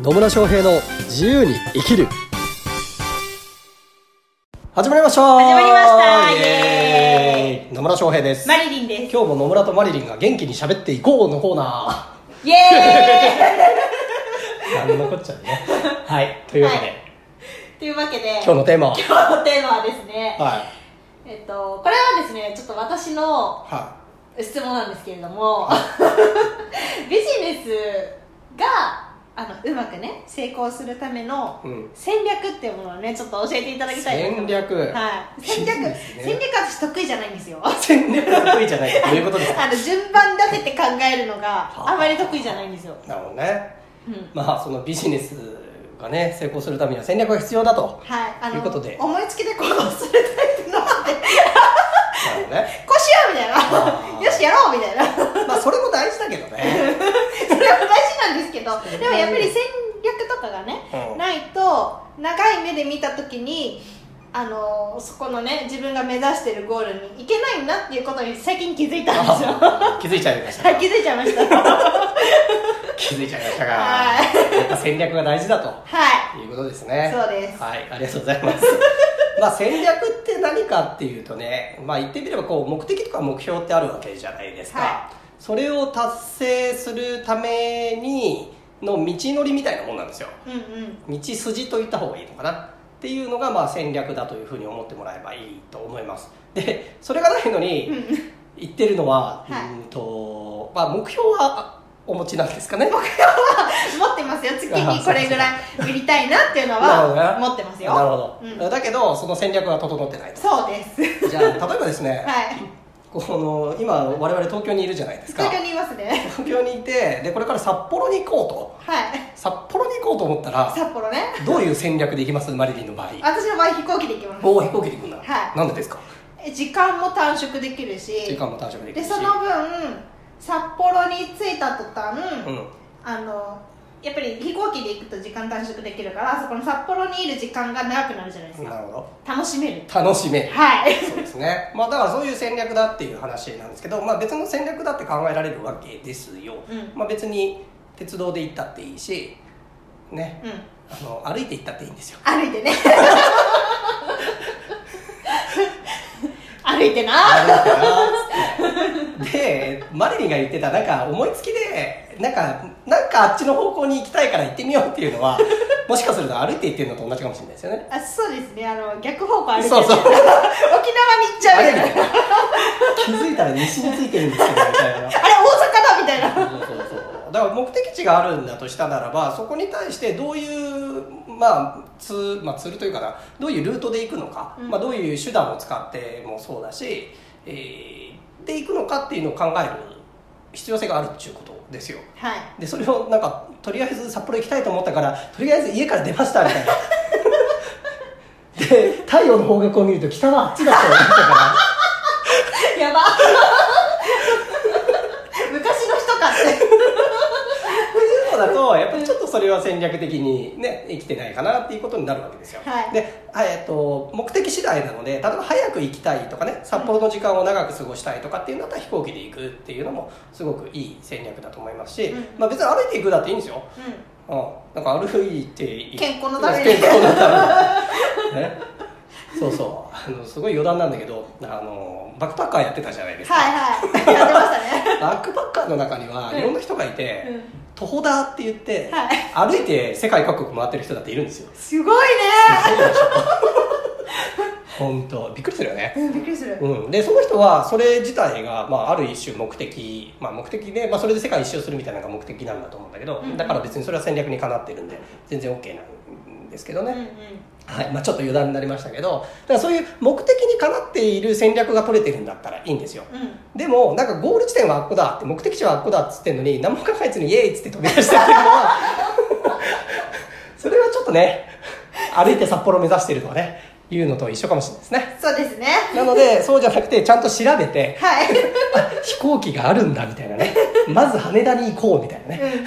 野村翔平の自由に生きる。始まりました。始まりました。イエーイ。野村翔平です。マリリンです。今日も野村とマリリンが元気に喋っていこうのコーナイエーなん のこっちゃね。はい。というわけで、はい。ーイというわけで今日のテーマは？今日のテーマはですね、はい。えっとこれはですねちょっと私のは質問なんですけれども。ビジネスがあのうまくね成功するためのうん。戦略っていうものをねちょっと教えていただきたいなと戦略。はい。戦略、戦略私得意じゃないんですよ。い戦略が得意じゃないということですか？あの順番立てて考えるのがあ。まり得意じゃないんですよ、なるほどね。うん。まあそのビジネスがね成功するためには戦略が必要だと。はい、あのということで。思いつきで行動するタイプのなんで。なるほどね。こうしようみたいあー。なよしやろうみたいな。まあそれも大事だけどね でもやっぱり戦略とかがね、うん。ないと長い目で見た時にあのそこのね自分が目指してるゴールに行けないなっていうことに最近気づいたんですよ。あ気づいちゃいましたはい 気づいちゃいました。気づいちゃいましたがはやっぱ戦略が大事だと。はい。いうことですね。そうです。はいありがとうございます。まあ戦略って何かっていうとねまあ言ってみればこう目的とか目標ってあるわけじゃないですか、はそれを達成するためにの道のりみたいなもんなんですよ。うんうん。道筋と言った方がいいのかなっていうのがまあ戦略だというふうに思ってもらえばいいと思います。でそれがないのに言ってるのは、はい。うーんとまあ、目標はお持ちなんですかね？持ってますよ。月にこれぐらい売りたいなっていうのは 持ってますよ。なるほど、うん。だけどその戦略が整ってないと。そうです。じゃあ例えばですね、はいこの今我々東京にいるじゃないですか。東京にいますね。東京にいてでこれから札幌に行こうと。はい。札幌に行こうと思ったら札幌ね。どういう戦略で行きます？マリリンの場合。私の場合飛行機で行きます。おお飛行機で行くんだ、はい。なんでですか？え時間も短縮できるし。時間も短縮できるし。でその分札幌に着いた途端、うん。あのやっぱり飛行機で行くと時間短縮できるからそこの札幌にいる時間が長くなるじゃないですか。なるほ楽しめる。ど楽しめる。はい。そうですね。まあだからそういう戦略だっていう話なんですけど、まあ、別の戦略だって考えられるわけですよ、うん。まあ、別に鉄道で行ったっていいしね。うん。あの歩いて行ったっていいんですよ。歩いてね。歩いてな。でマリリンが言ってたなんか思いつきでなんかなんかあっちの方向に行きたいから行ってみようっていうのは もしかすると歩いて行ってるのと同じかもしれないですよね。あそうですね。あの逆方向歩いてそうそう。沖縄に行っちゃうみたいな。気づいたら西についてるんですけどみたいな。あれ大阪だみたいな。そうそうそう。だから目的地があるんだとしたならばそこに対してどういう、まあ、ツまあ、ツールというかなどういうルートで行くのか、うん。まあ、どういう手段を使ってもそうだし、えーで行くのかっていうのを考える必要性があるっていうことですよ。はい。でそれをなんかとりあえず札幌行きたいと思ったからとりあえず家から出ましたみたいな。で太陽の方角を見ると北はあっちだと思ったから。やば。昔の人かって。っていうのだとやっぱりそれは戦略的にね生きてないかなっていうことになるわけですよ、はい。で、はいえっと、目的次第なので例えば早く行きたいとかね札幌の時間を長く過ごしたいとかっていうんだったら飛行機で行くっていうのもすごくいい戦略だと思いますし、うん。まあ、別に歩いて行くだっていいんですよ、ううん、なんか歩いてい健康のために。健康のために。ね。そうそう。あのすごい余談なんだけどあのバックパッカーやってたじゃないですか、はいはい。やってましたね。バックパッカーの中にはいろんな人がいて、うん徒歩だって言って、は歩いて世界各国回ってる人だっているんですよ。すごいね。本当。びっくりするよね。うんびっくりする。うん、でその人はそれ自体が、まあ、ある一種目的、まあ、目的で、まあ、それで世界一周するみたいなのが目的なんだと思うんだけど、うんうん。だから別にそれは戦略にかなってるんで全然 OK なんですけどね、うんうんはい。まあ、ちょっと余談になりましたけどだからそういう目的にかなっている戦略が取れてるんだったらいいんですよ。うん。でもなんかゴール地点はあっこだって目的地はあっこだっつってんのに何も考えずにイエーイっつって飛び出してっていうのは それはちょっとね歩いて札幌目指してるとかねいうのと一緒かもしれないですね。そうですね。なのでそうじゃなくてちゃんと調べてはい。あ飛行機があるんだみたいなね。まず羽田に行こうみたいなね。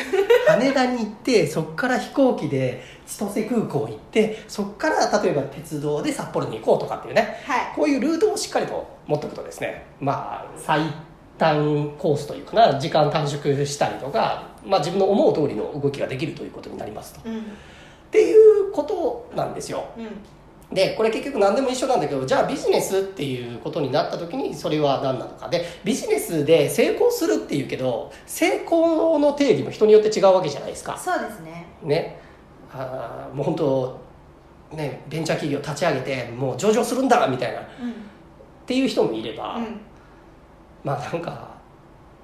羽田に行ってそこから飛行機で千歳空港行ってそこから例えば鉄道で札幌に行こうとかっていうね。はい。こういうルートをしっかりと持っておくとですねまあ最短コースというかな時間短縮したりとかまあ、自分の思う通りの動きができるということになりますと。うん。っていうことなんですよ。うんでこれ結局何でも一緒なんだけどじゃあビジネスっていうことになった時にそれは何なのか。でビジネスで成功するっていうけど成功の定義も人によって違うわけじゃないですか。そうですね。ね。あーもう本当ねベンチャー企業立ち上げてもう上場するんだみたいな。っうん。ていう人もいれば、うん。まあなんか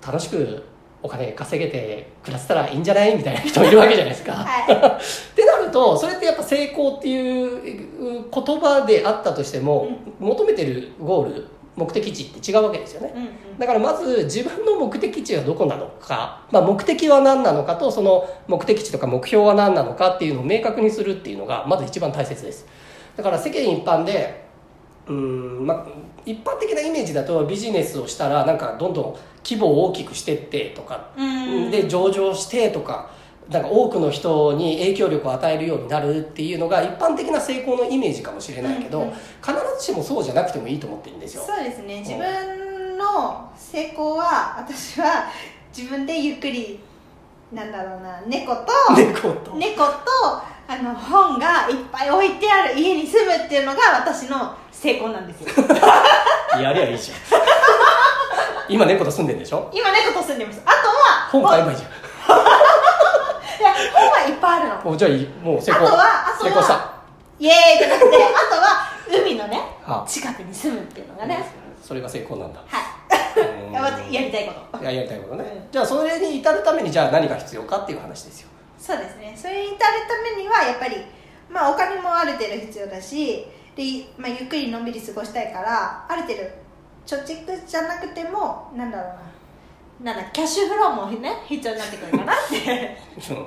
楽しくお金稼げて暮らせたらいいんじゃない？みたいな人もいるわけじゃないですか。はってなるとそれってやっぱ成功っていう言葉であったとしても、求めてるゴール目的地って違うわけですよね。い、うんうん。だからまず自分の目的地はどこなのか、まあ、目的は何なのかとその目的地とか目標は何なのかっていうのを明確にするっていうのがまず一番大切です。だから世間一般でうーんまあ一般的なイメージだとビジネスをしたらなんかどんどん規模を大きくしてってとかうん。で上場してとかなんか多くの人に影響力を与えるようになるっていうのが一般的な成功のイメージかもしれないけど、うんうん。必ずしもそうじゃなくてもいいと思ってるんですよ。そうですね。自分の成功は私は自分でゆっくりなんだろうな猫と 猫と。猫とあの本がいっぱい置いてある家に住むっていうのが私の成功なんですよ。やりゃいいじゃん。今猫と住んでんでしょ？今猫と住んでます。あとは本買えばいいじゃん。いや本はいっぱいあるの。おじゃあもう成功。あとはあとは成功した。イエーイじゃなくてあとは海のね あ。近くに住むっていうのがね。それが成功なんだ。はい。うん。ややりたいこと。いややりたいことね、うんじゃあそれに至るためにじゃあ何が必要かっていう話ですよそうですね。それに至るためにはやっぱり、まあ、お金もある程度必要だしで、まあ、ゆっくりのんびり過ごしたいからある程度貯蓄じゃなくてもなんだろうな。なんだキャッシュフローもね必要になってくるかなって。う。ん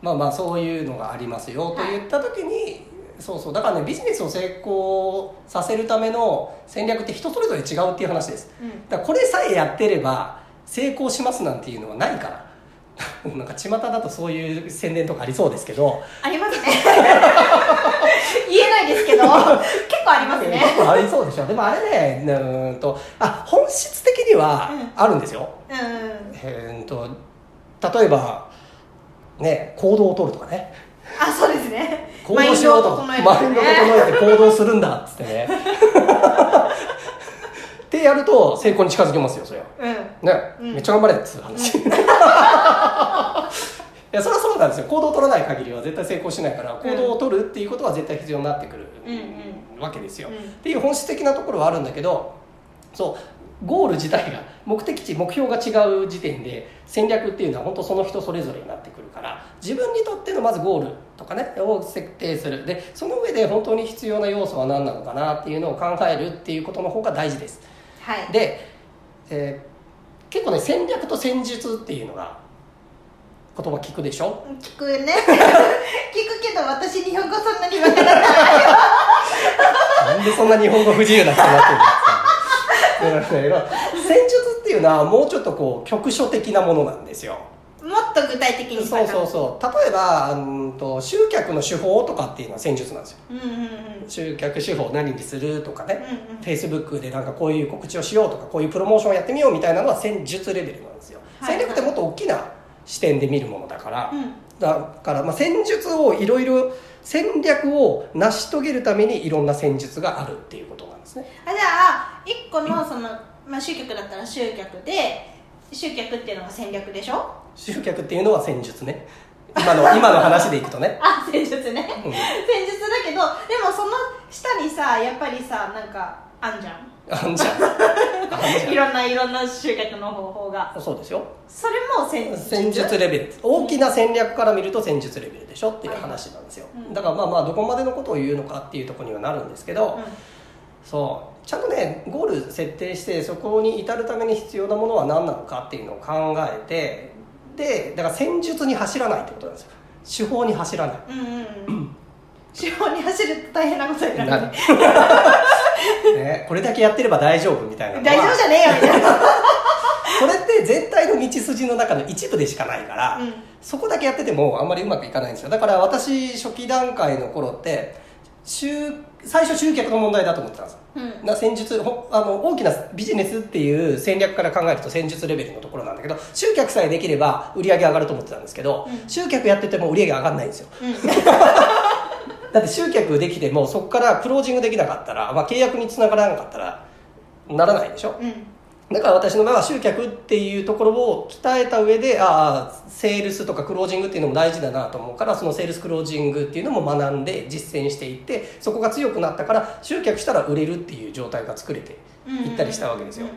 まあまあそういうのがありますよと言った時に、そうそう。だからねビジネスを成功させるための戦略って人それぞれ違うっていう話です。うん。だからこれさえやってれば成功しますなんていうのはないからなんか巷だとそういう宣伝とかありそうですけど。ありますね。言えないですけど。結構ありますね。結構ありそうでしょ。でもあれねうーんとあ本質的にはうん。あるんですよ、うん。えと例えばね行動を取るとかね。あそうですね。行動しようとマインドを整えて行動するんだっつってね。ってやると成功に近づきますよそれは。うん。ね、うん。めっちゃ頑張れっつう話、いやそれはそうなんですよ。行動を取らない限りは絶対成功しないから行動を取るっていうことは絶対必要になってくるうんうんわけですよ、うんっていう本質的なところはあるんだけどそうゴール自体が目的地目標が違う時点で戦略っていうのは本当その人それぞれになってくるから自分にとってのまずゴールとかねを設定する。でその上で本当に必要な要素は何なのかなっていうのを考えるっていうことの方が大事です。はい。で、えー結構ね戦略と戦術っていうのが言葉聞くでしょ？聞くね。聞くけど私日本語そんなにわからないなんでそんな日本語不自由な人になってるんですか？ね戦術っていうのはもうちょっとこう局所的なものなんですよ。もっと具体的に。そうそうそう。例えばうんと集客の手法とかっていうのは戦術なんですよ。うんうんうん。集客手法何にするとかね、うんうん。Facebook でなんかこういう告知をしようとかこういうプロモーションをやってみようみたいなのは戦術レベルなんですよ、はい。戦略ってもっと大きな視点で見るものだから、うん。だからまあ戦術をいろいろ戦略を成し遂げるためにいろんな戦術があるっていうことなんですね。あじゃあ一個のその、まあ、集客だったら集客で集客っていうのが戦略でしょ？集客っていうのは戦術ね。今の今の話でいくとね、あ戦術ね、うん。戦術だけどでにさやっぱりさなんかあんじゃん。あんじゃん。いろんないろんな集客の方法が。そうですよ。それも戦術。戦術レベル。大きな戦略から見ると戦術レベルでしょっていう話なんですよ、うん。だからまあまあどこまでのことを言うのかっていうところにはなるんですけど、そう。ちゃんとねゴール設定してそこに至るために必要なものは何なのかっていうのを考えてでだから戦術に走らないってことなんですよ。手法に走らない。うんうんうんうん手法に走ると大変なことになるなる。ね、これだけやってれば大丈夫みたいな大丈夫じゃねえよみたいな。これって全体の道筋の中の一部でしかないから、うん。そこだけやっててもあんまりうまくいかないんですよ。だから私初期段階の頃って集最初集客の問題だと思ってたんですよ。うん。な戦術ほあの大きなビジネスっていう戦略から考えると戦術レベルのところなんだけど集客さえできれば売り上げ上がると思ってたんですけど、うん。集客やってても売り上げ上がんないんですよ。うん だって集客できてもそこからクロージングできなかったら、まあ、契約につながらなかったらならないでしょ？うん。だから私の場合は集客っていうところを鍛えた上でああセールスとかクロージングっていうのも大事だなと思うからそのセールスクロージングっていうのも学んで実践していってそこが強くなったから集客したら売れるっていう状態が作れていったりしたわけですよ。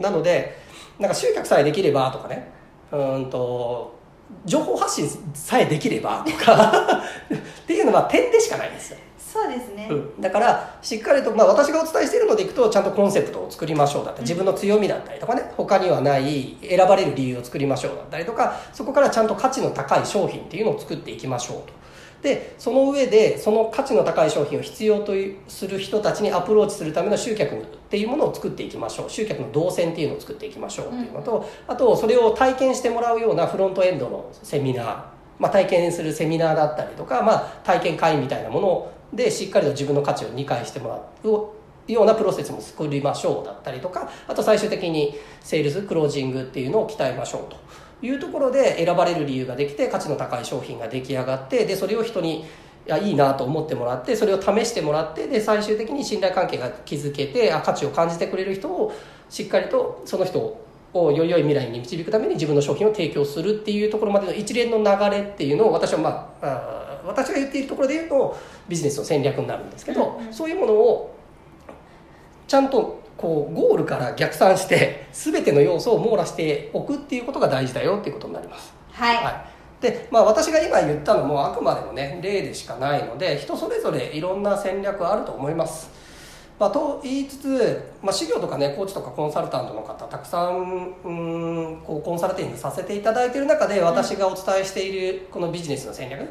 なのでなんか集客さえできればとかね。うーんと情報発信さえできればとかっていうのは点でしかないんですよ。そうですね、うん、だからしっかりと、まあ、私がお伝えしているのでいくとちゃんとコンセプトを作りましょうだったり自分の強みだったりとかね他にはない選ばれる理由を作りましょうだったりとかそこからちゃんと価値の高い商品っていうのを作っていきましょうとでその上でその価値の高い商品を必要とする人たちにアプローチするための集客っていうものを作っていきましょう。集客の動線っていうのを作っていきましょうっていうのと、あとそれを体験してもらうようなフロントエンドのセミナー。まあ、体験するセミナーだったりとか、まあ、体験会みたいなものでしっかりと自分の価値を理解してもらうようなプロセスも作りましょうだったりとかあと最終的にセールスクロージングっていうのを鍛えましょうと。いうところで選ばれる理由ができて価値の高い商品が出来上がってでそれを人にいやいいなと思ってもらってそれを試してもらってで最終的に信頼関係が築けてあ価値を感じてくれる人をしっかりとその人をより良い未来に導くために自分の商品を提供するっていうところまでの一連の流れっていうのを私はまあ私が言っているところで言うとビジネスの戦略になるんですけど、そういうものをちゃんとこうゴールから逆算して全ての要素を網羅しておくっていうことが大事だよっていうことになります。はい、はい、で、まあ、私が今言ったのもあくまでもね例でしかないので人それぞれいろんな戦略あると思います、まあ、と言いつつ、まあ、事業とかねコーチとかコンサルタントの方たくさんうーんこうコンサルティングさせていただいている中で私がお伝えしているこのビジネスの戦略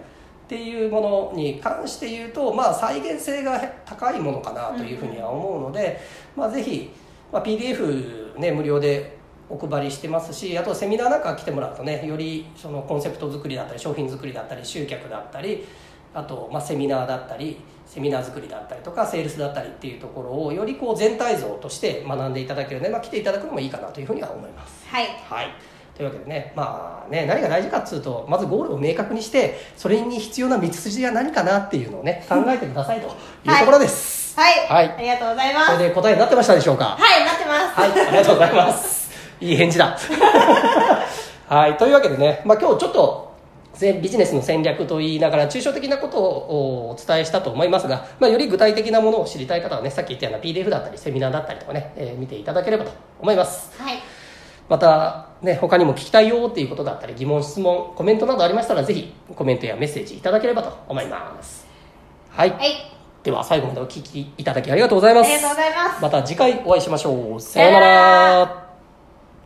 っていうものに関して言うと、まあ、再現性が高いものかなというふうには思うので、まあ、ぜひ、まあ、PDF、ね、無料でお配りしてますしあとセミナーなんか来てもらうとねよりそのコンセプト作りだったり商品作りだったり集客だったりあと、まあ、セミナーだったりセミナー作りだったりとかセールスだったりっていうところをよりこう全体像として学んでいただけるので、まあ、来ていただくのもいいかなというふうには思います。はいはいというわけでね,、まあ、ね何が大事かっつうとまずゴールを明確にしてそれに必要な道筋は何かなっていうのをね考えてくださいという ところです、はい、はい。ありがとうございます。これで答えになってましたでしょうか？はいなってます。はい、ありがとうございます。いい返事だ。はい、というわけでね、まあ、今日ちょっと、ぜビジネスの戦略と言いながら抽象的なことをお伝えしたと思いますが、まあ、より具体的なものを知りたい方はねさっき言ったような PDF だったりセミナーだったりとかね、えー見ていただければと思います。はい。また、ね、他にも聞きたいよっていうことだったり疑問質問コメントなどありましたらぜひコメントやメッセージいただければと思います。はい、はい。では最後までお聞きいただきありがとうございます。ありがとうございます。また次回お会いしましょう。さようなら